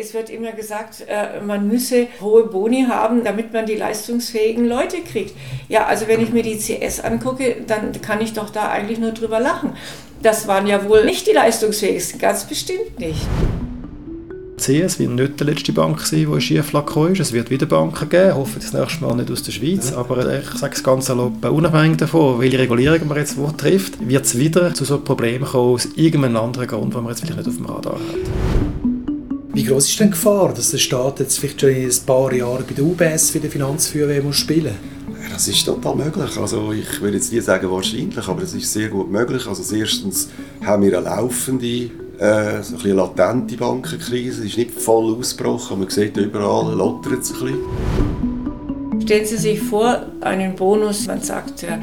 Es wird immer gesagt, äh, man müsse hohe Boni haben, damit man die leistungsfähigen Leute kriegt. Ja, also wenn ich mir die CS angucke, dann kann ich doch da eigentlich nur drüber lachen. Das waren ja wohl nicht die leistungsfähigsten, ganz bestimmt nicht. CS wird nicht die letzte Bank sein, die in Schieflage ist. Es wird wieder Banken geben, hoffe das nächste Mal nicht aus der Schweiz. Aber ich sage es ganz erlaubt, unabhängig davon, welche Regulierung man jetzt wo trifft, wird es wieder zu so Problemen kommen, aus irgendeinem anderen Grund, den man jetzt vielleicht nicht auf dem Radar hat. Wie groß ist denn die Gefahr, dass der Staat jetzt vielleicht schon in ein paar Jahren bei der UBS für die Finanzfeuerwehr muss spielen muss? Das ist total möglich. Also ich will jetzt nicht sagen wahrscheinlich, aber es ist sehr gut möglich. Also erstens haben wir eine laufende äh, so eine latente Bankenkrise. Es ist nicht voll ausgebrochen, man sieht überall, lottert es ein bisschen. Stellen Sie sich vor, einen Bonus, man sagt ja,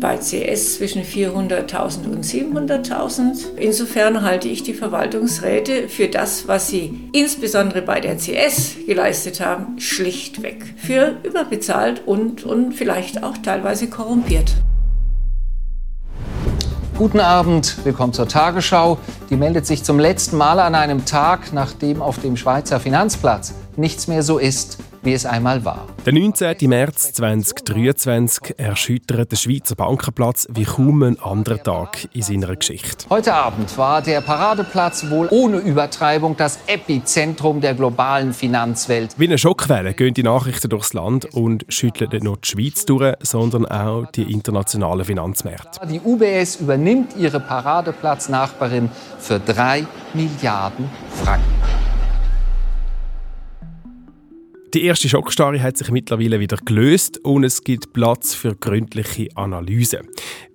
bei CS zwischen 400.000 und 700.000. Insofern halte ich die Verwaltungsräte für das, was sie insbesondere bei der CS geleistet haben, schlichtweg für überbezahlt und, und vielleicht auch teilweise korrumpiert. Guten Abend, willkommen zur Tagesschau. Die meldet sich zum letzten Mal an einem Tag, nachdem auf dem Schweizer Finanzplatz nichts mehr so ist, wie es einmal war. Der 19. März 2023 erschüttert der Schweizer Bankenplatz wie kaum ein anderer Tag in seiner Geschichte. Heute Abend war der Paradeplatz wohl ohne Übertreibung das Epizentrum der globalen Finanzwelt. Wie eine Schockwelle gehen die Nachrichten durchs Land und schütteln nicht nur die Schweiz durch, sondern auch die internationalen Finanzmärkte. Die UBS übernimmt ihre Paradeplatznachbarin für 3 Milliarden Franken. Die erste Schockstarre hat sich mittlerweile wieder gelöst und es gibt Platz für gründliche Analyse.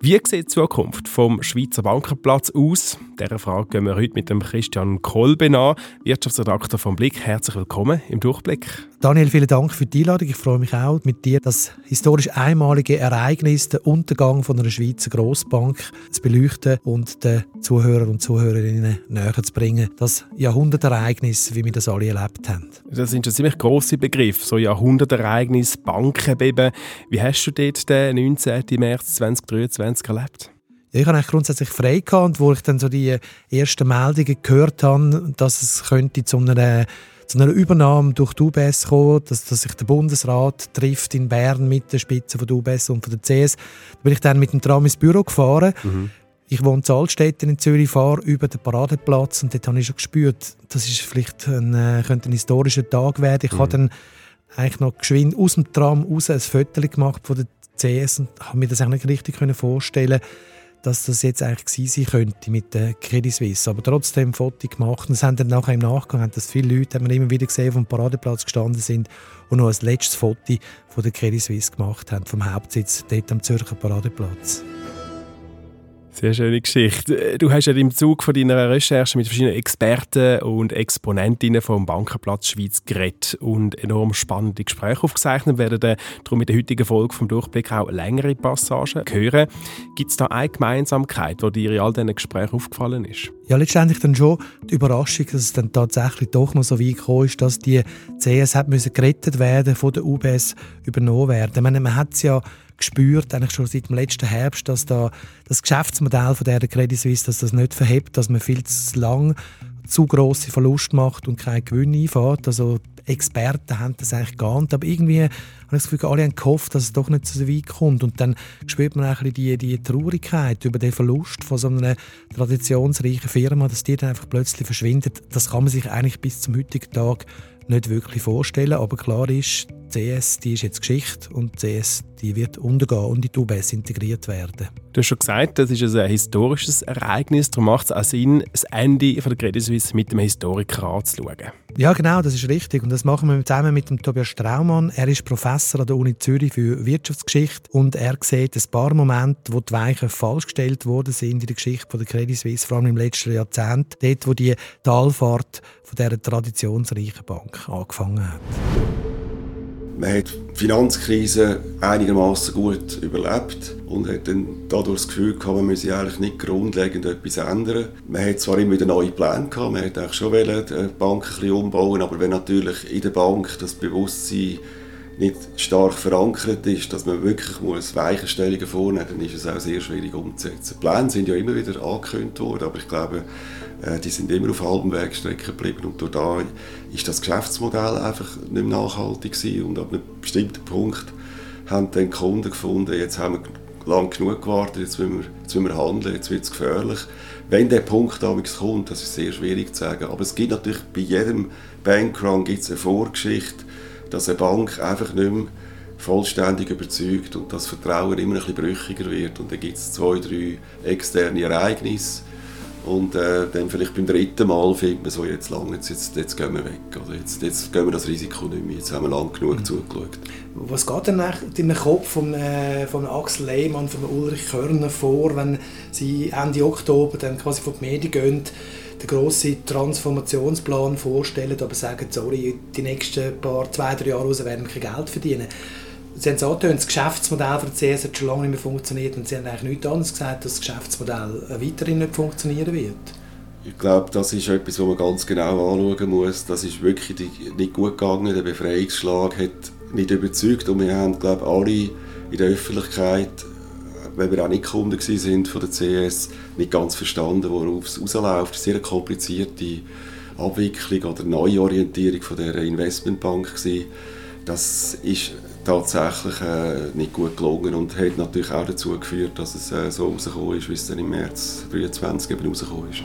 Wie sieht die Zukunft vom Schweizer Bankenplatz aus? Dieser Frage gehen wir heute mit dem Christian Kolben an, Wirtschaftsredakteur vom Blick. Herzlich willkommen im Durchblick. Daniel, vielen Dank für die Einladung. Ich freue mich auch, mit dir das historisch einmalige Ereignis, den Untergang von einer Schweizer Grossbank zu beleuchten und den Zuhörern und Zuhörerinnen näher zu bringen. Das Jahrhundertereignis, wie wir das alle erlebt haben. Das sind schon ziemlich grosse Begriff, so Jahrhundertereignis, Bankenbeben. Wie hast du dort den 19. März 2023 erlebt? Ich hatte eigentlich grundsätzlich frei gehabt, und wo ich dann so die ersten Meldungen gehört habe, dass es könnte zu einer zu einer Übernahme durch die UBS kommen, dass, dass sich der Bundesrat trifft in Bern mit der Spitze von der UBS und von der CS. Da bin ich dann mit dem Tram ins Büro gefahren. Mhm. Ich wohne in Altstädten in Zürich, fahre über den Paradeplatz und dort habe ich schon gespürt, das ist vielleicht ein, äh, könnte ein historischer Tag werden. Ich mhm. habe dann eigentlich noch geschwind aus dem Tram raus ein Foto gemacht von der CS und habe mir das eigentlich nicht richtig vorstellen dass das jetzt eigentlich sein könnte mit der Credit Suisse. Aber trotzdem Foto gemacht. Und es haben dann nachher im Nachgang haben das viele Leute haben immer wieder gesehen, die vom Paradeplatz gestanden sind und noch ein letztes Foto von der Credit Suisse gemacht haben, vom Hauptsitz dort am Zürcher Paradeplatz. Sehr schöne Geschichte. Du hast ja im Zug von deiner Recherche mit verschiedenen Experten und Exponentinnen vom Bankenplatz Schweiz geredet und enorm spannende Gespräche aufgezeichnet. Wir werden darum in der heutigen Folge vom Durchblick auch längere Passagen hören. Gibt es da eine Gemeinsamkeit, die dir in all diesen Gesprächen aufgefallen ist? Ja, letztendlich dann schon die Überraschung, dass es dann tatsächlich doch noch so weit gekommen ist, dass die CS hat müssen gerettet werden von der UBS übernommen werden. Ich meine, man hat es ja gespürt, eigentlich schon seit dem letzten Herbst, dass da das Geschäftsmodell von der Credit Suisse, dass das nicht verhebt, dass man viel zu lang zu große Verluste macht und keinen Gewinn einfährt. Also Experten haben das eigentlich geahnt, aber irgendwie habe ich das Gefühl, alle haben gehofft, dass es doch nicht so weit kommt. Und dann spürt man eigentlich die, die Traurigkeit über den Verlust von so einer traditionsreichen Firma, dass die dann einfach plötzlich verschwindet. Das kann man sich eigentlich bis zum heutigen Tag nicht wirklich vorstellen. Aber klar ist, CS die ist jetzt Geschichte und CS die wird untergehen und in die UBS integriert werden. Du hast schon gesagt, das ist ein historisches Ereignis. Darum macht es auch Sinn, das Ende von der Credit Suisse mit dem Historiker anzuschauen. Ja, genau, das ist richtig. Und das machen wir zusammen mit dem Tobias Straumann. Er ist Professor an der Uni Zürich für Wirtschaftsgeschichte und er sieht ein paar Momente, wo die Weichen falsch gestellt worden sind in der Geschichte von der Credit Suisse, vor allem im letzten Jahrzehnt, dort, wo die Talfahrt von dieser traditionsreichen Bank angefangen hat. Man hat die Finanzkrise einigermaßen gut überlebt und hat dann dadurch das Gefühl gehabt, man müsse eigentlich nicht grundlegend etwas ändern. Man hat zwar immer wieder neue Pläne gehabt, man hat eigentlich schon die Bank ein bisschen umbauen, aber wenn natürlich in der Bank das Bewusstsein nicht stark verankert ist, dass man wirklich muss Weichenstellungen vornehmen muss, dann ist es auch sehr schwierig umzusetzen. Die Pläne sind ja immer wieder angekündigt worden, aber ich glaube, äh, die sind immer auf halbem Wegstrecke geblieben und durch da ist das Geschäftsmodell einfach nicht mehr nachhaltig gewesen. und ab einem bestimmten Punkt haben dann die Kunden gefunden, jetzt haben wir lang genug gewartet, jetzt müssen wir, jetzt müssen wir handeln, jetzt wird es gefährlich. Wenn der Punkt damals kommt, das ist sehr schwierig zu sagen, aber es gibt natürlich bei jedem Bankrun gibt's eine Vorgeschichte, dass eine Bank einfach nicht mehr vollständig überzeugt und das Vertrauen immer ein bisschen brüchiger wird und dann gibt es zwei, drei externe Ereignisse und äh, dann vielleicht beim dritten Mal findet man so, jetzt lang, jetzt, jetzt, jetzt gehen wir weg. Oder jetzt, jetzt gehen wir das Risiko nicht mehr. Jetzt haben wir lang genug mhm. zugeschaut. Was geht denn in den Kopf von, äh, von Axel Lehmann, von Ulrich Körner vor, wenn sie Ende Oktober dann quasi von den Medien gehen, den grossen Transformationsplan vorstellen, aber sagen, sorry, die nächsten paar, zwei, drei Jahre werden wir kein Geld verdienen. Sie haben es angetönt, das Geschäftsmodell von der CS hat schon lange nicht mehr funktioniert und Sie haben eigentlich nichts anderes gesagt, dass das Geschäftsmodell weiterhin nicht funktionieren wird. Ich glaube, das ist etwas, was man ganz genau anschauen muss. Das ist wirklich nicht gut gegangen. Der Befreiungsschlag hat nicht überzeugt und wir haben, glaube ich, alle in der Öffentlichkeit, wenn wir auch nicht Kunden sind von der CS, nicht ganz verstanden, worauf es rausläuft. War eine sehr komplizierte Abwicklung oder Neuorientierung von der Investmentbank. Das ist tatsächlich äh, nicht gut gelungen und hat natürlich auch dazu geführt, dass es äh, so rausgekommen ist, wie es dann im März 2023 eben rausgekommen ist.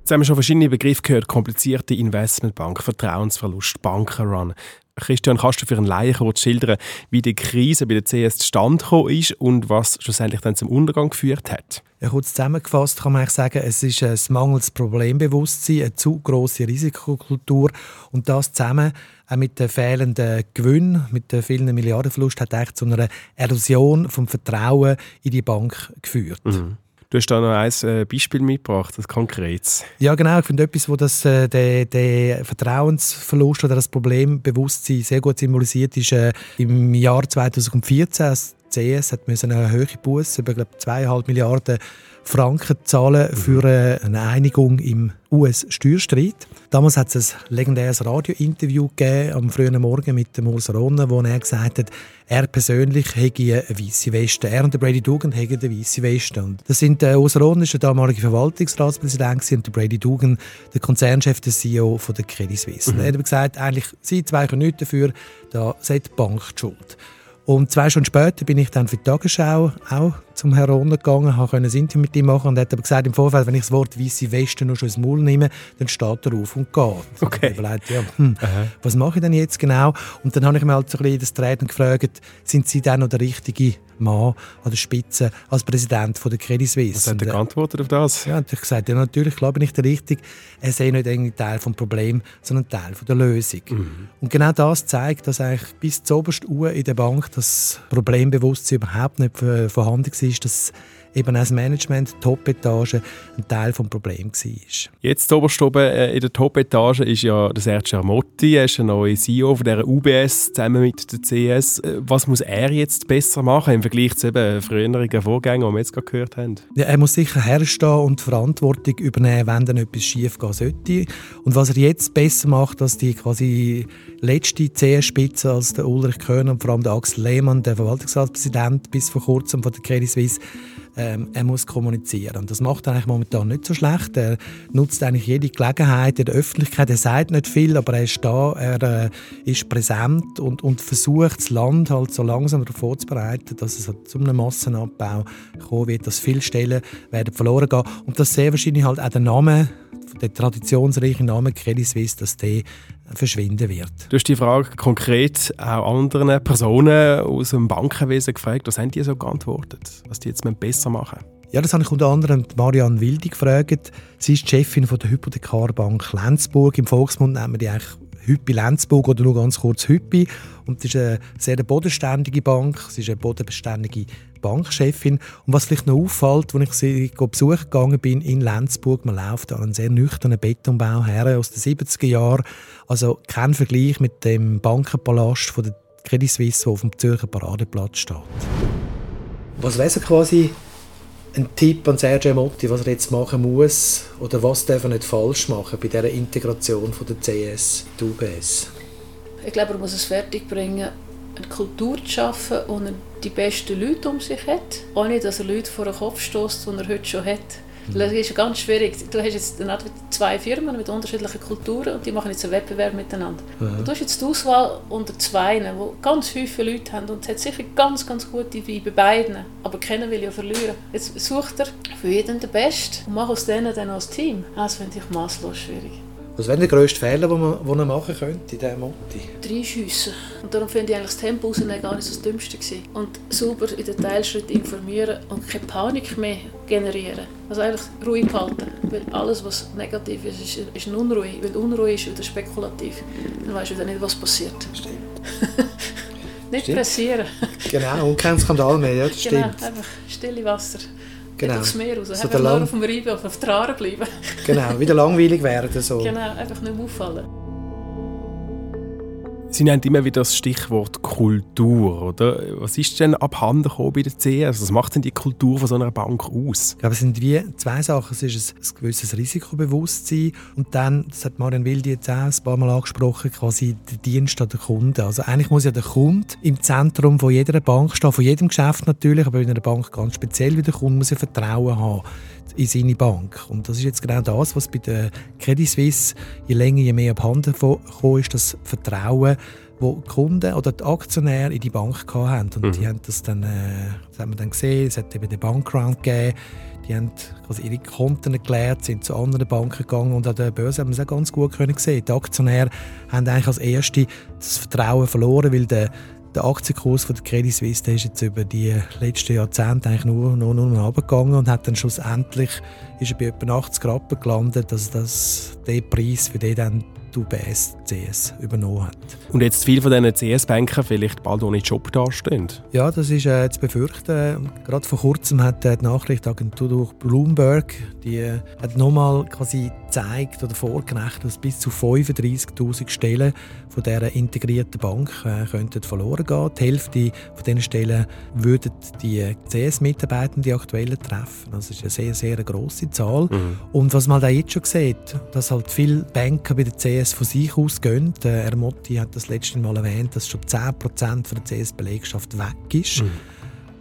Jetzt haben wir schon verschiedene Begriffe gehört. Komplizierte Investmentbank, Vertrauensverlust, Bankenrun. Christian, kannst du für einen Laien kurz schildern, wie die Krise bei der CS zustande gekommen ist und was schlussendlich dann zum Untergang geführt hat? Ja, kurz zusammengefasst kann man eigentlich sagen, es ist ein mangelndes Problembewusstsein, eine zu grosse Risikokultur und das zusammen auch mit dem fehlenden Gewinn, mit dem vielen Milliardenverlust, hat eigentlich zu einer Erosion vom Vertrauen in die Bank geführt. Mhm. Du hast da noch ein äh, Beispiel mitgebracht, das Konkretes. Ja, genau. Ich finde etwas, wo das, äh, der, der Vertrauensverlust oder das Problembewusstsein sehr gut symbolisiert ist. Äh, Im Jahr 2014 das CS hat eine hohe Buße über glaube zweieinhalb Milliarden Franken zahlen für äh, eine Einigung im US-Steuerstreit. Damals hat es ein legendäres Radiointerview gegeben, am frühen Morgen mit dem Urs Rohner, wo er gesagt hat, er persönlich hätte eine weiße Weste. Er und der Brady Dugan hätten eine weiße Weste. Und das sind der Urs Rohner, der damalige Verwaltungsratspräsident und der Brady Dugan, der Konzernchef, der CEO von der Credit Suisse. Mhm. Er hat gesagt, eigentlich, sie zwei können nichts dafür, da seid die Bank die schuld. Und zwei Stunden später bin ich dann für die Tagesschau auch zum Herrn Rohner gegangen, konnte ein Interview mit ihm machen und er hat aber gesagt, im Vorfeld, wenn ich das Wort «weisse Weste» noch schon ins Maul nehme, dann steht er auf und geht. Okay. Ich überlegt, ja, hm, was mache ich denn jetzt genau? Und dann habe ich mir halt so ein bisschen das Treten gefragt, sind Sie dann noch der richtige Mann an der Spitze als Präsident von der Credit Suisse? Was hat er geantwortet auf das? Ja, und ich gesagt, ja, natürlich glaube ich der Richtige. Er sei nicht ein Teil des Problems, sondern Teil der Lösung. Mhm. Und genau das zeigt, dass eigentlich bis zur obersten Uhr in der Bank das Problembewusstsein überhaupt nicht vorhanden war, dass eben als Management, Top-Etage, ein Teil des Problems war. Jetzt oberst oben äh, in der Top-Etage ist ja der Sergio Armotti, er ist der neue CEO von der UBS zusammen mit der CS. Äh, was muss er jetzt besser machen im Vergleich zu eben früheren Vorgängen, die wir jetzt gerade gehört haben? Ja, er muss sicher herstehen und Verantwortung übernehmen, wenn dann etwas schief gehen sollte. Und was er jetzt besser macht als die quasi letzte CS-Spitze, als der Ulrich Köhner und vor allem der Axel Lehmann, der Verwaltungsratspräsident bis vor kurzem von der Credit Suisse, ähm, er muss kommunizieren. Und das macht er eigentlich momentan nicht so schlecht. Er nutzt eigentlich jede Gelegenheit in der Öffentlichkeit. Er sagt nicht viel, aber er ist da, er äh, ist präsent und, und versucht, das Land halt so langsam darauf vorzubereiten, dass es halt zu einem Massenabbau kommen wird, dass viele Stellen werden verloren gehen und dass sehr wahrscheinlich halt auch der Name der traditionsreiche Name Credit Suisse, dass der verschwinden wird. Du hast die Frage konkret auch anderen Personen aus dem Bankenwesen gefragt. Was haben die so geantwortet? Was die jetzt besser machen ja, das habe ich unter anderem Marianne Wildi gefragt. Sie ist die Chefin von der Hypothekarbank Lenzburg. Im Volksmund nennen wir die eigentlich Hüppi Lenzburg oder nur ganz kurz Hüppi. Und das ist eine sehr bodenständige Bank. Sie ist eine Bankchefin. Und was vielleicht noch auffällt, als ich sie besuchen gegangen bin in Lenzburg, man läuft an einen sehr nüchternen Betonbau her aus den 70er Jahren. Also kein Vergleich mit dem Bankenpalast von der Credit Suisse, der auf dem Zürcher Paradeplatz steht. Was wäre quasi ein Tipp an Sergio Motti, was er jetzt machen muss oder was darf er nicht falsch machen bei dieser Integration von der CS, die UBS? Ich glaube, er muss es fertigbringen, eine Kultur zu schaffen, wo er die besten Leute um sich hat, ohne dass er Leute vor den Kopf stößt, die er heute schon hat. Das ist ganz schwierig. Du hast jetzt zwei Firmen mit unterschiedlichen Kulturen und die machen jetzt einen Wettbewerb miteinander. Mhm. Und du hast jetzt die Auswahl unter zwei, die ganz viele Leute haben und es hat sicher ganz, ganz gute wie bei beiden, aber keiner will ja verlieren. Jetzt sucht er für jeden den Besten und macht aus denen dann als Team. Das finde ich maßlos schwierig. Was wäre der grösste Fehler, den man, den man machen könnte in diesem Motti? Drei Schiessen. Und darum finde ich eigentlich das Tempo rausnehmen gar nicht so das Dümmste gewesen. Und sauber in den Teilschritten informieren und keine Panik mehr generieren. Also eigentlich ruhig halten. Weil alles, was negativ ist, ist, ist eine Unruhe. Weil Unruhe ist wieder spekulativ. Dann weißt du wieder nicht, was passiert. Stimmt. nicht stimmt. passieren. genau, und kein Skandal mehr, ja, das genau, stimmt. einfach stille Wasser. Genau. Aufs Meer raus. So einfach nur auf dem Reiben auf der bleiben. genau, wieder langweilig werden. So. Genau, einfach nicht mehr auffallen. Sie nennt immer wieder das Stichwort Kultur, oder? Was ist denn abhanden gekommen bei der CS? Was macht denn die Kultur von so einer Bank aus? Ich glaube, es sind wie zwei Sachen. Es ist ein, gewisses Risikobewusstsein und dann, das hat Marian Wildi jetzt auch ein paar Mal angesprochen, quasi der Dienst an den Kunden. Also eigentlich muss ja der Kunde im Zentrum von jeder Bank stehen, von jedem Geschäft natürlich, aber in einer Bank ganz speziell, wie der Kunde muss ja Vertrauen haben in seine Bank. Und das ist jetzt genau das, was bei der Credit Suisse je länger, je mehr abhanden gekommen ist, das Vertrauen, wo die Kunden oder die Aktionäre in die Bank hatten. Und mhm. die haben das dann, äh, das haben wir dann gesehen, es hat eben den Bankground gegeben, die haben quasi ihre Konten erklärt, sind zu anderen Banken gegangen und an der Börse haben wir es auch ganz gut können sehen. Die Aktionäre haben eigentlich als Erste das Vertrauen verloren, weil der der Aktienkurs von der Credit Suisse der ist jetzt über die letzten Jahrzehnte eigentlich nur, nur, nur runtergegangen und hat dann schlussendlich ist er bei etwa 80 Rappen gelandet, dass das der Preis für den dann UBS CS übernommen hat. Und jetzt viele von diesen CS-Banken vielleicht bald ohne Job dastehen? Ja, das ist äh, zu befürchten. Gerade vor kurzem hat äh, die Nachrichtenagentur durch Bloomberg die äh, hat nochmal quasi gezeigt oder vorgerechnet, dass bis zu 35.000 Stellen von dieser integrierten Bank äh, könnten verloren gehen. Die Hälfte von diesen Stellen würden die CS-Mitarbeiter, die aktuellen, treffen. Das ist eine sehr, sehr grosse Zahl. Mhm. Und was man da jetzt schon sieht, dass halt viele Banker bei der CS von sich aus gehen. Der Ermotti hat das letzte Mal erwähnt, dass schon 10% von der CS-Belegschaft weg ist. Mhm.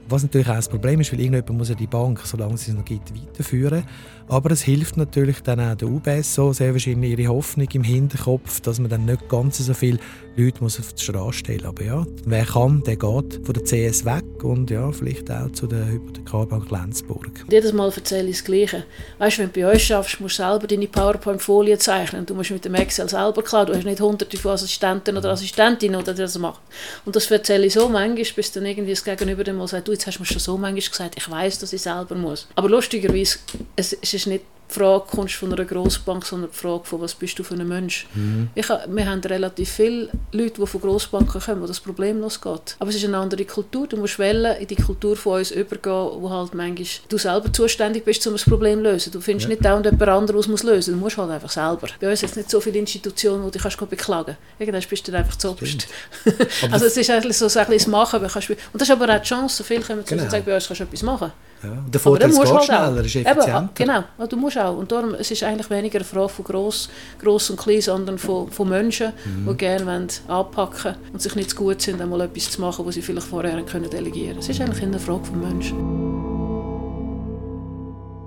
Was natürlich auch das Problem ist, weil irgendjemand muss ja die Bank, solange sie es noch gibt, weiterführen. Aber es hilft natürlich dann auch der UBS so, sehr wahrscheinlich ihre Hoffnung im Hinterkopf, dass man dann nicht ganz so viele Leute muss auf die Straße stellen Aber ja, wer kann, der geht von der CS weg und ja, vielleicht auch zu der Hypothekarbank Lenzburg. Jedes Mal erzähle ich das Gleiche. Weißt du, wenn du bei uns schaffst, musst du selber deine PowerPoint-Folie zeichnen. Du musst mit dem Excel selber klar, du hast nicht hunderte von Assistenten oder Assistentinnen, die das machen. Und das erzähle ich so manchmal, bis dann irgendwie das Gegenüber dem mal sagt, du, jetzt hast du mir schon so manchmal gesagt, ich weiß, dass ich selber muss. Aber lustigerweise, es, es ist nicht die Frage kommst von einer Grossbank, sondern die Frage von was bist du für ein Mensch. Mhm. Ich, wir haben relativ viele Leute, die von Grossbanken kommen, wo das problemlos geht. Aber es ist eine andere Kultur. Du musst wählen, in die Kultur von uns übergehen, wo halt manchmal du selber zuständig bist, um das Problem zu lösen. Du findest ja. nicht dauernd jemand anderes, der es lösen muss. Du musst halt einfach selber. Bei uns sind nicht so viele Institutionen, wo du dich beklagen kannst. Irgendwann bist du dann einfach zu also es ist eigentlich so ein bisschen das Machen. Und das ist aber auch die Chance. Viele kommen zu uns und sagen, bei uns kannst du etwas machen. Ja. Der Vorteil ist, halt schneller, ist effizienter. Eben, genau, du musst auch. Und darum, es ist eigentlich weniger eine Frage von gross, gross und klein, sondern von, von Menschen, mhm. die gerne anpacken wollen und sich nicht zu gut sind, einmal etwas zu machen, was sie vielleicht vorher können delegieren können. Es ist eigentlich eine Frage von Menschen.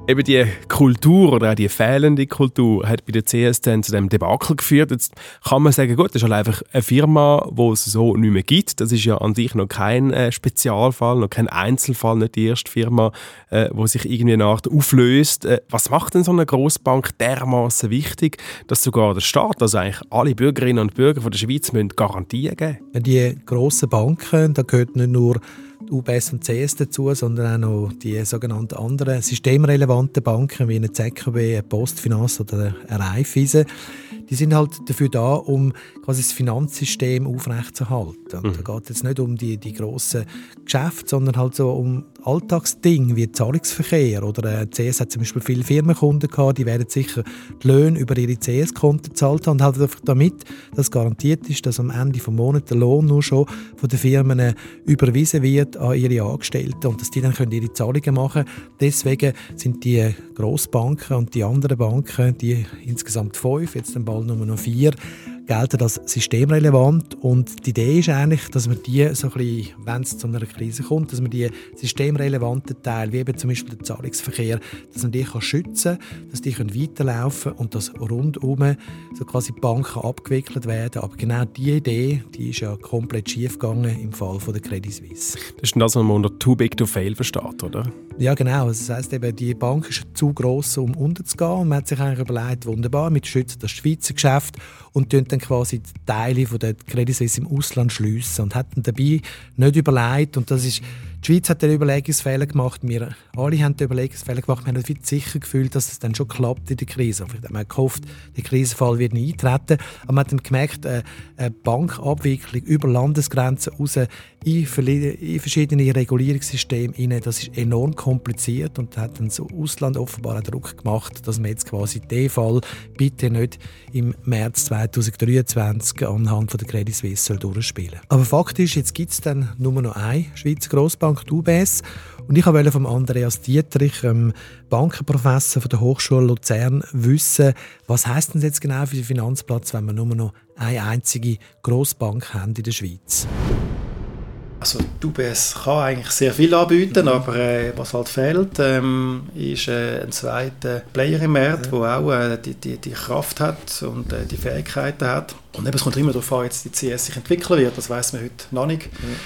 Eben die Kultur oder auch die fehlende Kultur hat bei der CS dann zu dem Debakel geführt. Jetzt kann man sagen, gut, das ist halt einfach eine Firma, die es so nicht mehr gibt. Das ist ja an sich noch kein äh, Spezialfall, noch kein Einzelfall, nicht die erste Firma, äh, wo sich irgendwie eine auflöst. Äh, was macht denn so eine Grossbank dermaßen wichtig, dass sogar der Staat, also eigentlich alle Bürgerinnen und Bürger von der Schweiz, müssen Garantien geben? Die grossen Banken, da gehört nicht nur UBS und CS dazu, sondern auch noch die sogenannten anderen systemrelevanten Banken wie eine ZKB, eine Postfinanz oder eine Raiffeisen. Die sind halt dafür da, um quasi das Finanzsystem aufrechtzuerhalten. Und mhm. da geht es jetzt nicht um die, die grossen Geschäfte, sondern halt so um Alltagsdinge wie Zahlungsverkehr. Oder äh, CS hat zum Beispiel viele Firmenkunden gehabt, die werden sicher die Löhne über ihre CS-Konten gezahlt haben. Und halt einfach damit, dass garantiert ist, dass am Ende des Monats der Lohn nur schon von den Firmen äh, überwiesen wird an ihre Angestellten und dass die dann können ihre Zahlungen machen können. Deswegen sind die Grossbanken und die anderen Banken, die insgesamt fünf, jetzt dann bald nur noch vier, gelten als systemrelevant und die Idee ist eigentlich, dass man die so ein bisschen, wenn es zu einer Krise kommt, dass man die systemrelevanten Teile, wie eben zum Beispiel der Zahlungsverkehr, dass man die kann schützen kann, dass die können weiterlaufen und dass rundum so quasi Banken abgewickelt werden. Aber genau diese Idee, die ist ja komplett schief gegangen im Fall von der Credit Suisse. Das ist das, was man unter Too Big to Fail versteht, oder? Ja, genau. Das heisst eben, die Bank ist zu gross, um unterzugehen. Und man hat sich eigentlich überlegt, wunderbar, wir schützen das Schweizer Geschäft und dann quasi Teile von der Credit Suisse im Ausland schliessen. Und hat dabei nicht überlegt, und das ist die Schweiz hat den Überlegungsfehler gemacht, wir alle haben den Überlegungsfehler gemacht, wir haben uns sicher gefühlt, dass es dann schon klappt in der Krise. Vielleicht haben wir gehofft, der Krisenfall wird nicht eintreten, aber man hat dann gemerkt, äh, eine Bankabwicklung über Landesgrenzen raus in, verschiedene Regulierungssysteme rein, das ist enorm kompliziert. Und hat dann so Ausland offenbar einen Druck gemacht, dass man jetzt quasi den Fall bitte nicht im März 2023 anhand von der Credit Suisse durchspielen soll. Aber Fakt ist, jetzt gibt es dann nur noch eine Schweizer Grossbank, die UBS, und ich wollte von Andreas Dietrich, ähm, Bankenprofessor von der Hochschule Luzern, wissen, was heißt denn jetzt genau für den Finanzplatz, wenn wir nur noch eine einzige Grossbank haben in der Schweiz? Also die UBS kann eigentlich sehr viel anbieten, mhm. aber äh, was halt fehlt, ähm, ist äh, ein zweiter Player im Markt, der ja. auch äh, die, die, die Kraft hat und äh, die Fähigkeiten hat. Und eben, es kommt immer darauf an, jetzt die CS sich entwickeln wird, das weiß man heute noch nicht. Mhm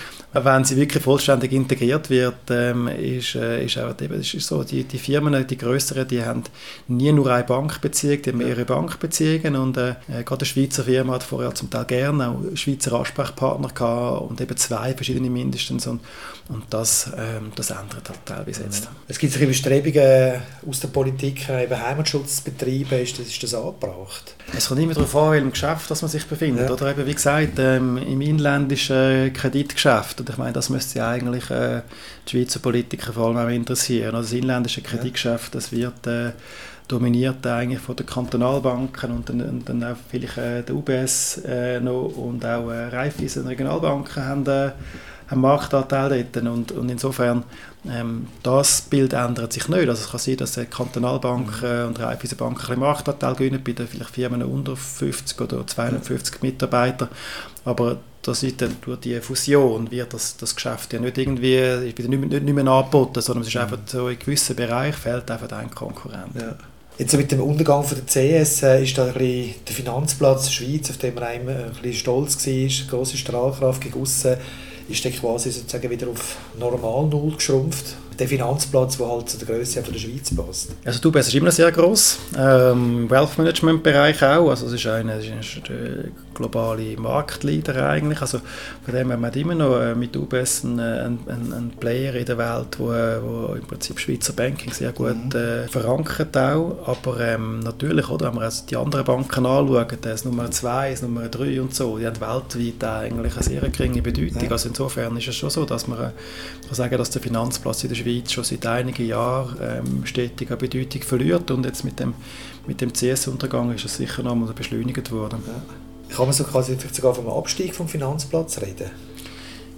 wenn sie wirklich vollständig integriert wird, ähm, ist, äh, ist auch eben, ist so, die, die Firmen, die größeren, die haben nie nur eine Bankbeziehung, die haben mehrere Bankbeziehungen und äh, äh, gerade eine Schweizer Firma hat vorher zum Teil gerne auch Schweizer Ansprechpartner gehabt und eben zwei verschiedene mindestens und, und das, ähm, das ändert halt teilweise jetzt. Es gibt sich Bestrebungen aus der Politik, äh, eben Heimatschutz zu betreiben, ist das, ist das angebracht? Es kommt immer darauf an, in welchem Geschäft dass man sich befindet. Ja. Oder eben, wie gesagt, ähm, im inländischen Kreditgeschäft. Und ich meine, das müsste ja eigentlich äh, die Schweizer Politiker vor allem auch interessieren. Also das inländische Kreditgeschäft, das wird äh, dominiert eigentlich von den Kantonalbanken und dann, und dann auch vielleicht äh, der UBS äh, noch und auch äh, Raiffeisen Regionalbanken haben äh, einen Marktanteil dort. Und, und insofern, ähm, das Bild ändert sich nicht. Also es kann sein, dass die Kantonalbank äh, und Raiffeisenbank ein bisschen Marktanteil gewinnen, bei den vielleicht Firmen unter 50 oder 250 Mitarbeitern. Aber das ist dann durch die Fusion wird das, das Geschäft ja nicht irgendwie nicht, nicht, nicht mehr angeboten, sondern es ist einfach so in gewissen Bereich fehlt einfach ein Konkurrent. Ja. Jetzt mit dem Untergang von der CS äh, ist da ein bisschen der Finanzplatz der Schweiz, auf dem man ein bisschen stolz war, große Strahlkraft gegen aussen ist dann quasi sozusagen wieder auf normal Null geschrumpft. Der Finanzplatz, der halt zu der Größe der Schweiz passt. Also du bist immer sehr groß, ähm, Wealth Management Bereich auch. Also es ist eine, es ist eine globale Marktleader eigentlich. Also von dem haben wir immer noch äh, mit UBS einen, einen, einen, Player in der Welt, wo, wo im Prinzip Schweizer Banking sehr gut mhm. äh, verankert auch. Aber ähm, natürlich, oder, wenn wir also die anderen Banken anschauen, das Nummer 2, das Nummer 3 und so, die haben weltweit eigentlich eine sehr geringe Bedeutung. Ja. Also insofern ist es schon so, dass man äh, kann sagen, dass der Finanzplatz in der Schweiz schon seit einigen Jahren ähm, stetig an Bedeutung verliert und jetzt mit dem, mit dem CS-Untergang ist es sicher noch einmal beschleunigt worden. Ja. Kann man so quasi vielleicht sogar vom Abstieg vom Finanzplatz reden?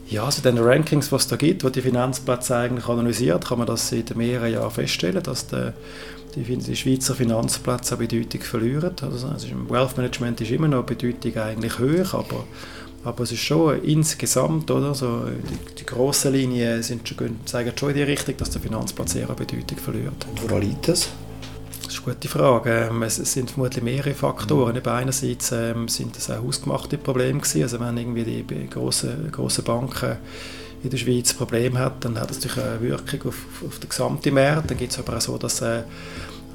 Ja, also den Rankings, was es da gibt, wo die Finanzplätze eigentlich analysiert, kann man das seit mehreren Jahren feststellen, dass der, die, die Schweizer Finanzplätze an Bedeutung verlieren. Also, also im Wealth Management ist immer noch Bedeutung eigentlich hoch, aber, aber es ist schon insgesamt, oder, so die, die grossen Linien sind schon, zeigen schon in die Richtung, dass der Finanzplatz sehr an Bedeutung verliert. Und woran liegt das? Das ist eine gute Frage. Ähm, es sind vermutlich mehrere Faktoren. Mhm. Einerseits ähm, sind das auch hausgemachte Probleme gewesen. Also wenn irgendwie die grossen, grossen Banken in der Schweiz Probleme hat, dann hat das natürlich eine Wirkung auf, auf den gesamten Markt. Dann gibt es aber auch so, dass äh,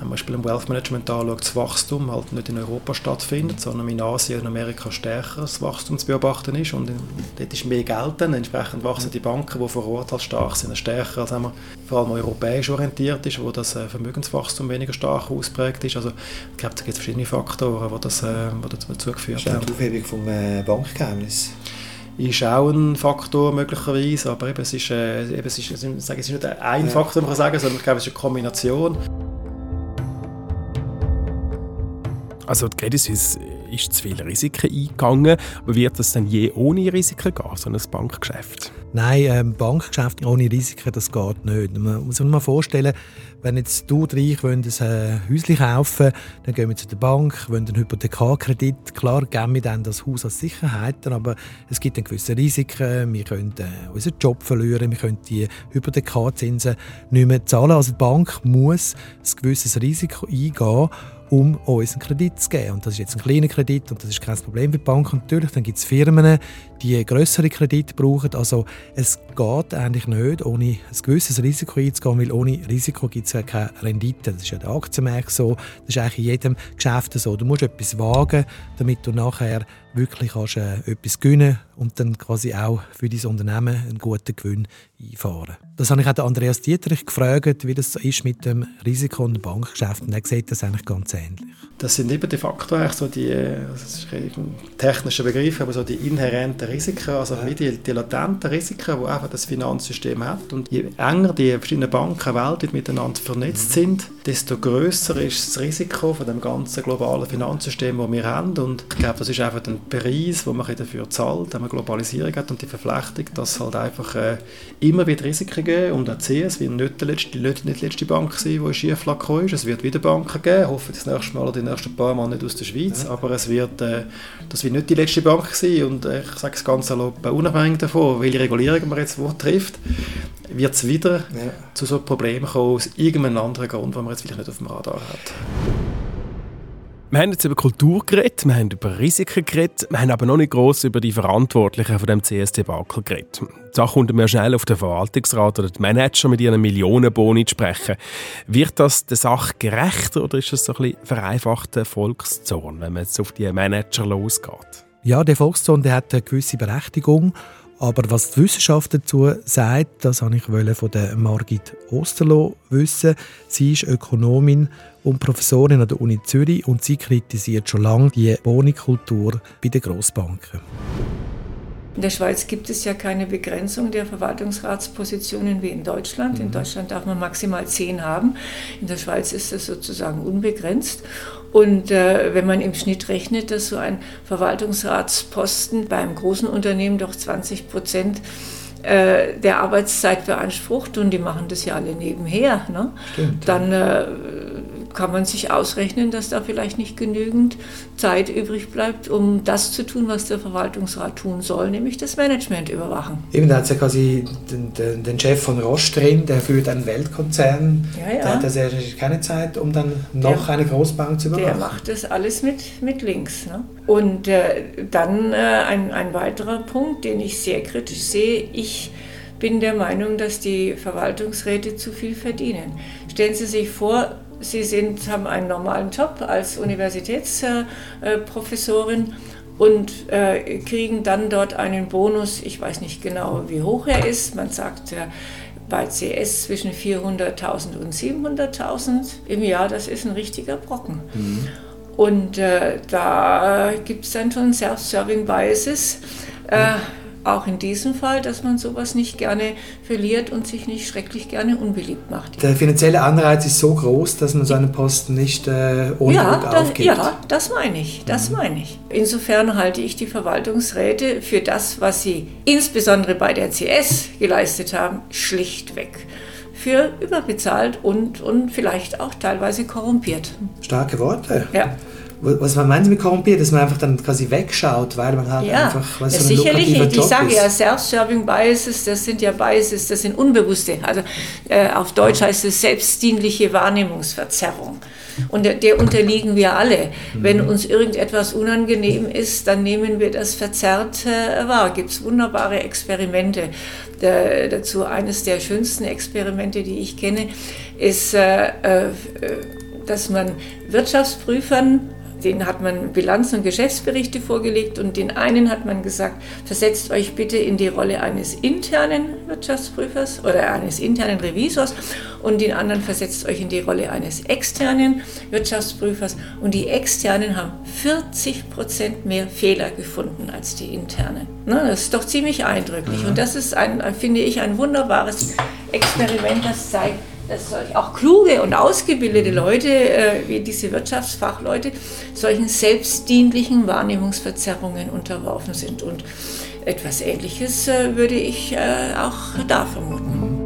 wenn man zum im Wealth Management anschaut, das Wachstum halt nicht in Europa stattfindet, sondern in Asien und Amerika stärker das Wachstum zu beobachten ist und dort ist mehr Geld dann, entsprechend wachsen die Banken, die vor Ort halt stark sind, stärker als wenn man vor allem europäisch orientiert ist, wo das äh, Vermögenswachstum weniger stark ausprägt ist. Also ich glaube, es gibt verschiedene Faktoren, die das, äh, die dazu geführt haben. Die Aufhebung vom äh, Bankgeheimnis ist auch ein Faktor möglicherweise, aber eben, es ist, eben, es ist, es ist nicht ein Faktor, man kann sagen, sondern ich glaube, es ist eine Kombination. Also die Credit Suisse ist zu viele Risiken eingegangen, aber wird das dann je ohne Risiken gehen, so ein Bankgeschäft? Nein, ähm, Bankgeschäft ohne Risiken, das geht nicht. Man muss sich mal vorstellen, wenn jetzt du und ich ein äh, Häuschen kaufen dann gehen wir zu der Bank, wollen einen Hypothekarkredit. Klar geben wir dann das Haus als Sicherheit, aber es gibt dann gewisse Risiken. Wir können äh, unseren Job verlieren, wir können die Hypothekarzinsen nicht mehr zahlen. Also die Bank muss ein gewisses Risiko eingehen um uns einen Kredit zu geben. Und das ist jetzt ein kleiner Kredit und das ist kein Problem für die Bank. natürlich, dann gibt es Firmen, die größere Kredite brauchen. Also es geht eigentlich nicht, ohne ein gewisses Risiko einzugehen, weil ohne Risiko gibt es ja keine Rendite. Das ist ja der Aktienmarkt so, das ist eigentlich in jedem Geschäft so. Du musst etwas wagen, damit du nachher wirklich kannst, äh, etwas gewinnen und dann quasi auch für dein Unternehmen einen guten Gewinn einfahren. Das habe ich auch Andreas Dietrich gefragt, wie das ist mit dem Risiko- und Bankgeschäft. Und er sieht das eigentlich ganz ähnlich. Das sind eben de facto eigentlich so die, das ist ein technischer Begriff, aber so die inhärenten Risiken, also ja. die, die latenten Risiken, die einfach das Finanzsystem hat. Und je enger die verschiedenen Banken weltweit miteinander vernetzt mhm. sind, desto größer ist das Risiko von dem ganzen globalen Finanzsystem, das wir haben. Und ich glaube, das ist einfach ein Preis, den man dafür zahlt, wenn man Globalisierung hat und die Verflechtung, dass es halt einfach äh, immer wieder Risiken geben und auch CS wird nicht die letzte, nicht die letzte Bank sein, die in Schieflage ist. Es wird wieder Banken geben, ich hoffe das nächste Mal oder die nächsten paar Mal nicht aus der Schweiz, ja. aber es wird, äh, das wird nicht die letzte Bank sein und äh, ich sage es ganz erlaubt, unabhängig davon, welche Regulierung man jetzt wo trifft, wird es wieder ja. zu so Problemen kommen, aus irgendeinem anderen Grund, den man jetzt vielleicht nicht auf dem Radar hat. Wir haben jetzt über Kultur geredet, wir haben über Risiken geredet, wir haben aber noch nicht gross über die Verantwortlichen von dem CS-Debakel geredet. Da kommt man schnell auf den Verwaltungsrat oder die Manager mit ihren Millionenboni zu sprechen. Wird das der Sache gerechter oder ist das so ein bisschen vereinfachter Volkszorn, wenn man jetzt auf die Manager losgeht? Ja, der Volkszorn der hat eine gewisse Berechtigung. Aber was die Wissenschaft dazu sagt, das habe ich von der Margit Osterloh wissen. Sie ist Ökonomin und Professorin an der Uni Zürich und sie kritisiert schon lange die Bonikultur bei den Grossbanken. In der Schweiz gibt es ja keine Begrenzung der Verwaltungsratspositionen wie in Deutschland. In mhm. Deutschland darf man maximal zehn haben. In der Schweiz ist das sozusagen unbegrenzt. Und äh, wenn man im Schnitt rechnet, dass so ein Verwaltungsratsposten beim großen Unternehmen doch 20 Prozent äh, der Arbeitszeit beansprucht und die machen das ja alle nebenher, ne? Stimmt, dann äh, kann man sich ausrechnen, dass da vielleicht nicht genügend Zeit übrig bleibt, um das zu tun, was der Verwaltungsrat tun soll, nämlich das Management überwachen. Eben, da hat es ja quasi den, den, den, Chef von Roche drin, der führt einen Weltkonzern. Ja, ja. Der hat also keine Zeit, um dann noch der, eine Großbank zu überwachen. Der macht das alles mit, mit links. Ne? Und äh, dann äh, ein, ein weiterer Punkt, den ich sehr kritisch sehe, ich bin der Meinung, dass die Verwaltungsräte zu viel verdienen. Stellen Sie sich vor, Sie sind, haben einen normalen Job als Universitätsprofessorin und äh, kriegen dann dort einen Bonus. Ich weiß nicht genau, wie hoch er ist. Man sagt äh, bei CS zwischen 400.000 und 700.000 im Jahr. Das ist ein richtiger Brocken. Mhm. Und äh, da gibt es dann schon Self-Serving Biases. Äh, auch in diesem Fall, dass man sowas nicht gerne verliert und sich nicht schrecklich gerne unbeliebt macht. Der finanzielle Anreiz ist so groß, dass man so einen Posten nicht äh, ohne ja, Druck aufgibt. Ja, das meine ich, das mhm. meine ich. Insofern halte ich die Verwaltungsräte für das, was sie insbesondere bei der CS geleistet haben, schlichtweg für überbezahlt und, und vielleicht auch teilweise korrumpiert. Starke Worte. Ja. Was meinen Sie mit korrumpiert? Dass man einfach dann quasi wegschaut, weil man halt ja, einfach weil ja, so ein sicherlich, ich, ich sage ja, Self-Serving Biases, das sind ja Biases, das sind unbewusste. Also äh, auf Deutsch heißt es selbstdienliche Wahrnehmungsverzerrung. Und der, der unterliegen wir alle. Mhm. Wenn uns irgendetwas unangenehm ist, dann nehmen wir das verzerrt äh, wahr. Gibt es wunderbare Experimente der, dazu. Eines der schönsten Experimente, die ich kenne, ist, äh, äh dass man Wirtschaftsprüfern den hat man Bilanzen und Geschäftsberichte vorgelegt und den einen hat man gesagt, versetzt euch bitte in die Rolle eines internen Wirtschaftsprüfers oder eines internen Revisors und den anderen versetzt euch in die Rolle eines externen Wirtschaftsprüfers und die externen haben 40 Prozent mehr Fehler gefunden als die internen. das ist doch ziemlich eindrücklich und das ist, ein, finde ich, ein wunderbares Experiment, das zeigt, dass solch auch kluge und ausgebildete Leute, äh, wie diese Wirtschaftsfachleute, solchen selbstdienlichen Wahrnehmungsverzerrungen unterworfen sind. Und etwas Ähnliches äh, würde ich äh, auch da vermuten.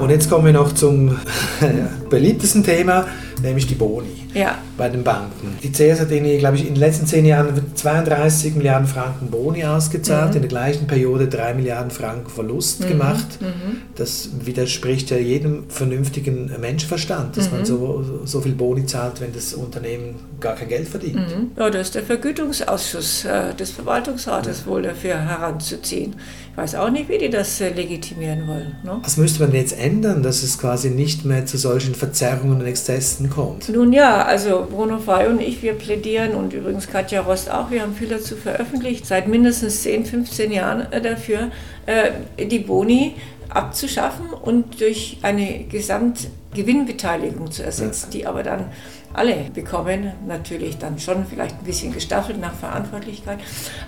Und jetzt kommen wir noch zum beliebtesten Thema, nämlich die Boni ja. bei den Banken. Die CS hat irgendwie, glaube ich, in den letzten zehn Jahren 32 Milliarden Franken Boni ausgezahlt, mhm. in der gleichen Periode 3 Milliarden Franken Verlust mhm. gemacht. Mhm. Das widerspricht ja jedem vernünftigen Menschenverstand, dass man mhm. so, so viel Boni zahlt, wenn das Unternehmen gar kein Geld verdient. Mhm. Ja, das ist der Vergütungsausschuss äh, des Verwaltungsrates wohl dafür heranzuziehen. Ich weiß auch nicht, wie die das äh, legitimieren wollen. Ne? Was müsste man jetzt ändern, dass es quasi nicht mehr zu solchen Verzerrungen und Exzessen kommt? Nun ja, also Bruno Frey und ich, wir plädieren und übrigens Katja Rost auch, wir haben viel dazu veröffentlicht, seit mindestens 10, 15 Jahren äh, dafür, äh, die Boni abzuschaffen und durch eine Gesamtgewinnbeteiligung zu ersetzen, die aber dann alle bekommen. Natürlich dann schon vielleicht ein bisschen gestaffelt nach Verantwortlichkeit.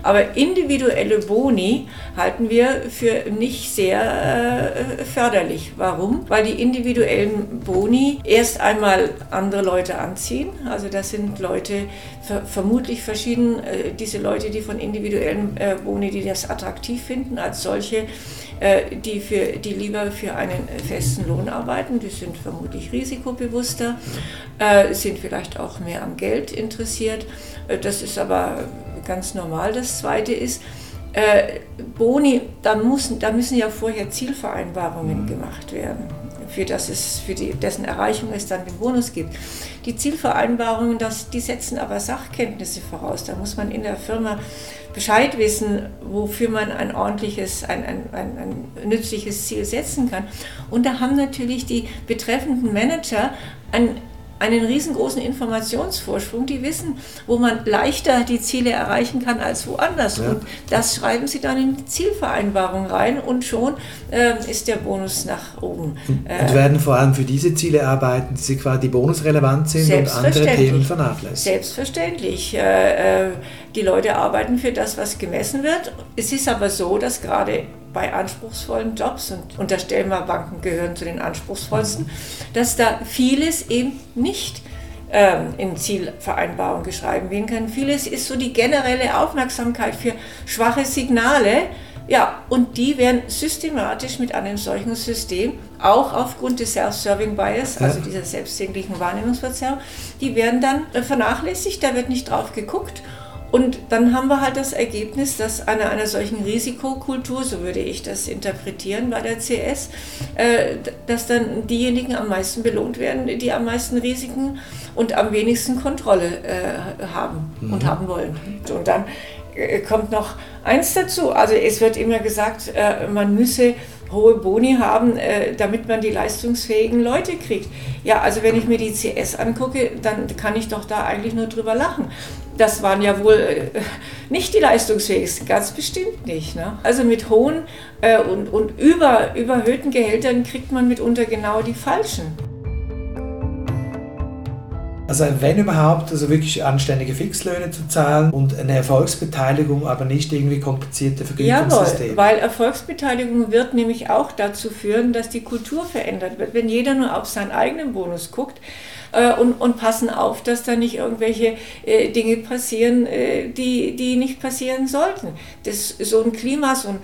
Aber individuelle Boni halten wir für nicht sehr äh, förderlich. Warum? Weil die individuellen Boni erst einmal andere Leute anziehen. Also das sind Leute, ver vermutlich verschieden, äh, diese Leute, die von individuellen äh, Boni, die das attraktiv finden, als solche äh, die, für, die lieber für einen festen Lohn arbeiten, die sind vermutlich risikobewusster, äh, sind vielleicht auch mehr am Geld interessiert. Äh, das ist aber ganz normal. Das Zweite ist, Boni, da, muss, da müssen ja vorher Zielvereinbarungen gemacht werden, für, das es, für die, dessen Erreichung es dann den Bonus gibt. Die Zielvereinbarungen, das, die setzen aber Sachkenntnisse voraus. Da muss man in der Firma Bescheid wissen, wofür man ein ordentliches, ein, ein, ein, ein nützliches Ziel setzen kann. Und da haben natürlich die betreffenden Manager ein einen riesengroßen Informationsvorsprung. Die wissen, wo man leichter die Ziele erreichen kann als woanders. Ja. Und das schreiben sie dann in die Zielvereinbarung rein und schon äh, ist der Bonus nach oben. Und, äh, werden vor allem für diese Ziele arbeiten, die quasi bonusrelevant sind und andere Themen vernachlässigen. Selbstverständlich. Äh, äh, die Leute arbeiten für das, was gemessen wird. Es ist aber so, dass gerade bei anspruchsvollen Jobs, und unterstellen wir, Banken gehören zu den anspruchsvollsten, dass da vieles eben nicht ähm, in Zielvereinbarung geschrieben werden kann. Vieles ist so die generelle Aufmerksamkeit für schwache Signale, ja, und die werden systematisch mit einem solchen System, auch aufgrund des Self-Serving Bias, also dieser selbstsäglichen Wahrnehmungsverzerrung, die werden dann vernachlässigt, da wird nicht drauf geguckt. Und dann haben wir halt das Ergebnis, dass an einer, solchen Risikokultur, so würde ich das interpretieren bei der CS, äh, dass dann diejenigen am meisten belohnt werden, die am meisten Risiken und am wenigsten Kontrolle äh, haben mhm. und haben wollen. Und dann äh, kommt noch eins dazu. Also es wird immer gesagt, äh, man müsse hohe Boni haben, äh, damit man die leistungsfähigen Leute kriegt. Ja, also wenn ich mir die CS angucke, dann kann ich doch da eigentlich nur drüber lachen. Das waren ja wohl äh, nicht die leistungsfähigsten, ganz bestimmt nicht. Ne? Also mit hohen äh, und, und über, überhöhten Gehältern kriegt man mitunter genau die falschen. Also wenn überhaupt, also wirklich anständige Fixlöhne zu zahlen und eine Erfolgsbeteiligung, aber nicht irgendwie komplizierte Vergütungssysteme. Jawohl, weil Erfolgsbeteiligung wird nämlich auch dazu führen, dass die Kultur verändert wird. Wenn jeder nur auf seinen eigenen Bonus guckt, äh, und, und passen auf, dass da nicht irgendwelche äh, Dinge passieren, äh, die, die nicht passieren sollten. Das, so ein Klima, so ein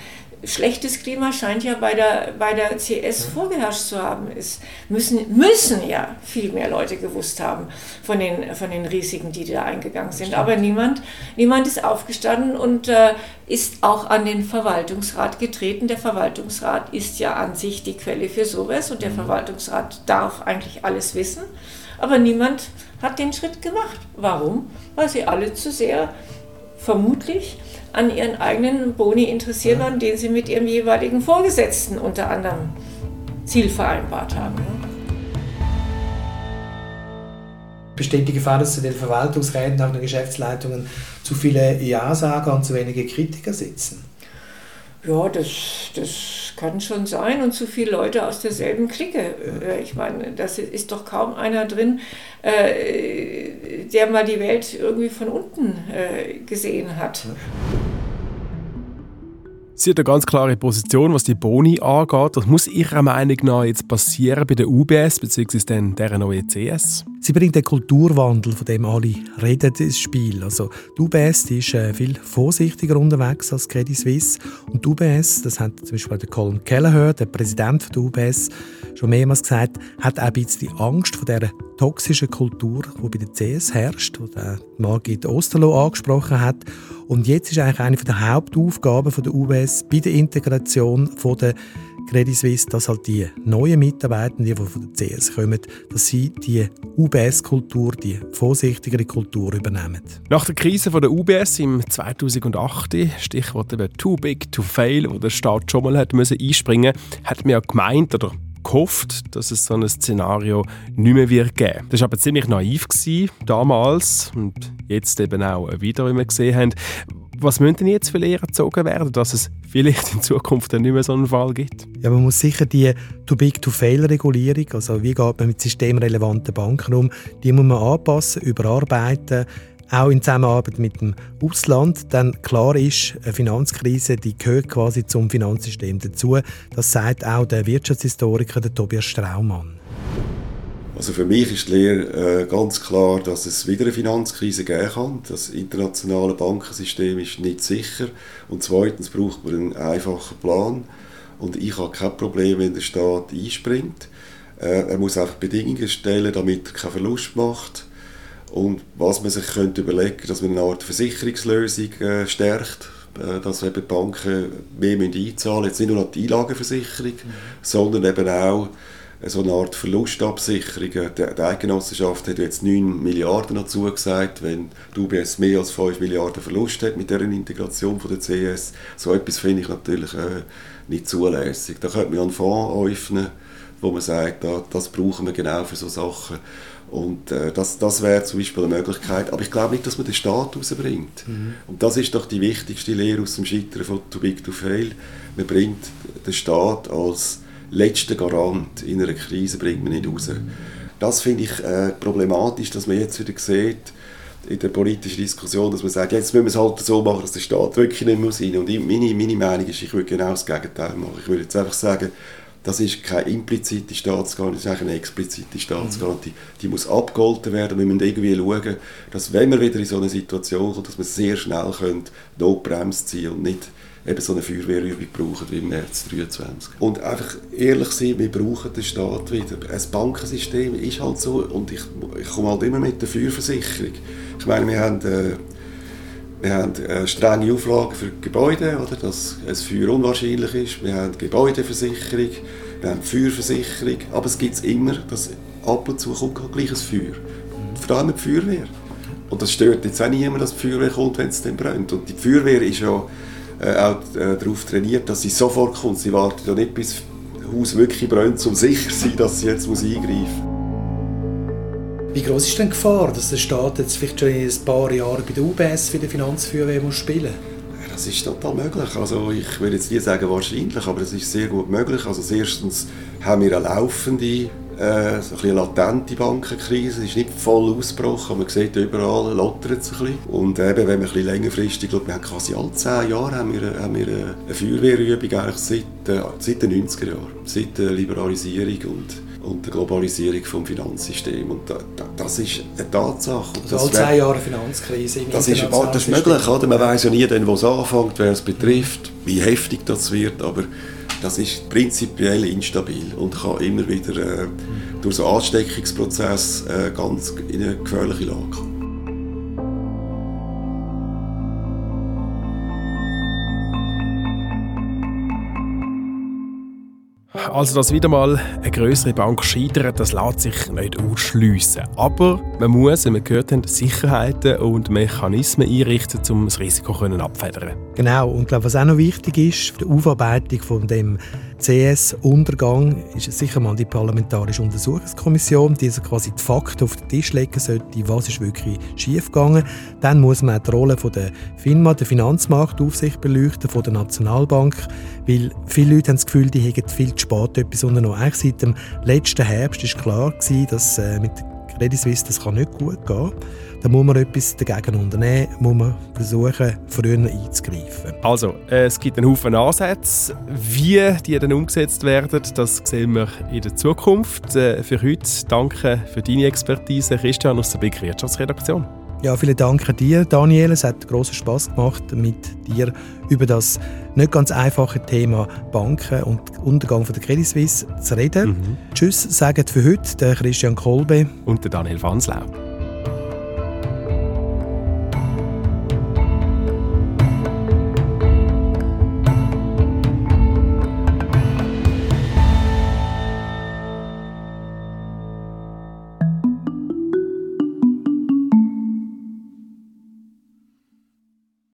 schlechtes Klima scheint ja bei der, bei der CS vorgeherrscht zu haben. Es müssen, müssen ja viel mehr Leute gewusst haben von den, von den Risiken, die da eingegangen sind. Aber niemand, niemand ist aufgestanden und äh, ist auch an den Verwaltungsrat getreten. Der Verwaltungsrat ist ja an sich die Quelle für sowas und der mhm. Verwaltungsrat darf eigentlich alles wissen. Aber niemand hat den Schritt gemacht. Warum? Weil sie alle zu sehr vermutlich an ihren eigenen Boni interessiert waren, den sie mit ihrem jeweiligen Vorgesetzten unter anderem Ziel vereinbart haben. Besteht die Gefahr, dass zu den Verwaltungsräten, auch den Geschäftsleitungen zu viele Ja-Sager und zu wenige Kritiker sitzen? Ja, das, das kann schon sein und zu viele Leute aus derselben Clique. Äh, ich meine, das ist doch kaum einer drin, äh, der mal die Welt irgendwie von unten äh, gesehen hat. Sie hat eine ganz klare Position, was die Boni angeht. Was muss Ihrer Meinung nach jetzt passieren bei der UBS bzw. der neuen CS? Sie bringt den Kulturwandel, von dem alle reden, ins Spiel. Also die UBS ist äh, viel vorsichtiger unterwegs als Credit Suisse. Und die UBS, das hat zum Beispiel der Colin Kelleher, der Präsident der UBS, schon mehrmals gesagt, hat auch ein bisschen Angst vor dieser toxischen Kultur, die bei der CS herrscht, die Margit Osterloh angesprochen hat. Und jetzt ist eigentlich eine der Hauptaufgaben der UBS bei der Integration der Credit Suisse, dass halt die neuen Mitarbeitenden, die von der CS kommen, dass sie die UBS-Kultur, die vorsichtigere Kultur übernehmen. Nach der Krise von der UBS im 2008, Stichwort eben «too big to fail», wo der Staat schon mal hat müssen einspringen musste, hat man ja gemeint oder gehofft, dass es so ein Szenario nicht mehr wird geben. Das war aber ziemlich naiv gewesen, damals und jetzt eben auch wieder, wie wir gesehen haben. Was müssen denn jetzt für Lehren gezogen werden, dass es vielleicht in Zukunft dann nicht mehr so einen Fall gibt? Ja, man muss sicher die Too-Big-to-Fail-Regulierung, also wie geht man mit systemrelevanten Banken um, die muss man anpassen, überarbeiten, auch in Zusammenarbeit mit dem Ausland, dann klar ist, eine Finanzkrise die gehört quasi zum Finanzsystem dazu. Das sagt auch der Wirtschaftshistoriker der Tobias Straumann. Also für mich ist die Lehre äh, ganz klar, dass es wieder eine Finanzkrise geben kann. Das internationale Bankensystem ist nicht sicher. Und zweitens braucht man einen einfachen Plan. Und ich habe kein Problem, wenn der Staat einspringt. Äh, er muss einfach Bedingungen stellen, damit er keinen Verlust macht. Und was man sich könnte überlegen dass man eine Art Versicherungslösung äh, stärkt, äh, dass eben die Banken mehr einzahlen müssen. Jetzt nicht nur die Einlagenversicherung, mhm. sondern eben auch so eine Art Verlustabsicherung. Die, Eidgenossenschaft hat jetzt 9 Milliarden dazu gesagt, wenn die UBS mehr als 5 Milliarden Verlust hat mit der Integration von der CS. So etwas finde ich natürlich äh, nicht zulässig. Da könnte man einen Fonds öffnen, wo man sagt, da, das brauchen wir genau für so Sachen. Und äh, das, das wäre zum Beispiel eine Möglichkeit. Aber ich glaube nicht, dass man den Staat rausbringt. Mhm. Und das ist doch die wichtigste Lehre aus dem Scheitern von Too Big to Fail. Man bringt den Staat als letzten Garant in einer Krise bringt man nicht raus. Das finde ich äh, problematisch, dass man jetzt wieder sieht, in der politischen Diskussion, dass man sagt, jetzt müssen wir es halt so machen, dass der Staat wirklich nicht mehr rein muss. Und meine, meine Meinung ist, ich würde genau das Gegenteil machen. Ich würde jetzt einfach sagen, das ist keine implizite Staatsgarantie, das ist eine explizite Staatsgarantie. Die muss abgeholten werden. Wir müssen irgendwie schauen, dass wenn wir wieder in so eine Situation kommen, dass wir sehr schnell können, Notbremse ziehen und nicht eben so eine Feuerwehrübung brauchen wie im März 2023. Und einfach ehrlich sein, wir brauchen den Staat wieder. Ein Bankensystem ist halt so und ich, ich komme halt immer mit der Feuerversicherung. Ich meine, wir haben... Äh, wir haben äh, strenge Auflagen für Gebäude, oder, dass ein Feuer unwahrscheinlich ist. Wir haben Gebäudeversicherung, wir haben Feuerversicherung, aber es gibt immer, dass ab und zu kommt halt gleich ein Feuer. Vor allem die Feuerwehr. Und das stört jetzt auch niemand, dass die Feuerwehr kommt, wenn es dann brennt. Und die Feuerwehr ist ja äh, auch äh, darauf trainiert, dass sie sofort kommt. Sie wartet ja nicht, bis das Haus wirklich brennt, um sicher zu sein, dass sie jetzt muss eingreifen muss. Wie groß ist denn die Gefahr, dass der Staat jetzt vielleicht schon ein paar Jahre bei der UBS für die Finanzfeuerwehr muss spielen muss? Das ist total möglich. Also ich würde jetzt nie sagen wahrscheinlich, aber es ist sehr gut möglich. Also erstens haben wir eine laufende äh, so eine latente Bankenkrise. Es ist nicht voll ausgebrochen, aber man sieht überall, lottert es ein bisschen. Und eben, wenn man ein längerfristig schaut, wir haben quasi alle zehn Jahre haben wir, haben wir eine Feuerwehrübung eigentlich seit, äh, seit den 90er Jahren, seit der Liberalisierung und und der Globalisierung des Finanzsystems. Und da, da, das ist eine Tatsache. Also alle zehn Jahre Finanzkrise im Das ist, das ist möglich. Oder? Man weiß ja nie, wo es anfängt, wer es betrifft, wie heftig das wird. Aber das ist prinzipiell instabil und kann immer wieder äh, durch so Ansteckungsprozess äh, ganz in eine gefährliche Lage kommen. Also, dass wieder mal eine größere Bank scheitert, das lässt sich nicht ausschliessen. Aber man muss, wie wir gehört haben, Sicherheiten und Mechanismen einrichten, um das Risiko abfedern Genau, und ich glaube, was auch noch wichtig ist, die Aufarbeitung von dem CS-Untergang ist sicher mal die Parlamentarische Untersuchungskommission, die also quasi die Fakten auf den Tisch legen sollte, was ist wirklich schiefgegangen. Dann muss man auch die Rolle von der FINMA, der Finanzmarktaufsicht, beleuchten, von der Nationalbank, weil viele Leute haben das Gefühl, die hätten viel zu spät etwas unternommen. Eigentlich seit dem letzten Herbst ist klar gewesen, dass äh, mit Credit Suisse, das kann nicht gut gehen. Da muss man etwas dagegen unternehmen, muss man versuchen, früher einzugreifen. Also, es gibt einen Haufen Ansätze. Wie die dann umgesetzt werden, das sehen wir in der Zukunft. Äh, für heute danke für deine Expertise, Christian aus der Big Wirtschaftsredaktion. Ja, vielen Dank dir, Daniel. Es hat großen Spaß gemacht, mit dir über das nicht ganz einfache Thema Banken und Untergang von der Credit Suisse zu reden. Mhm. Tschüss, sagen für heute der Christian Kolbe und der Daniel Fanslau.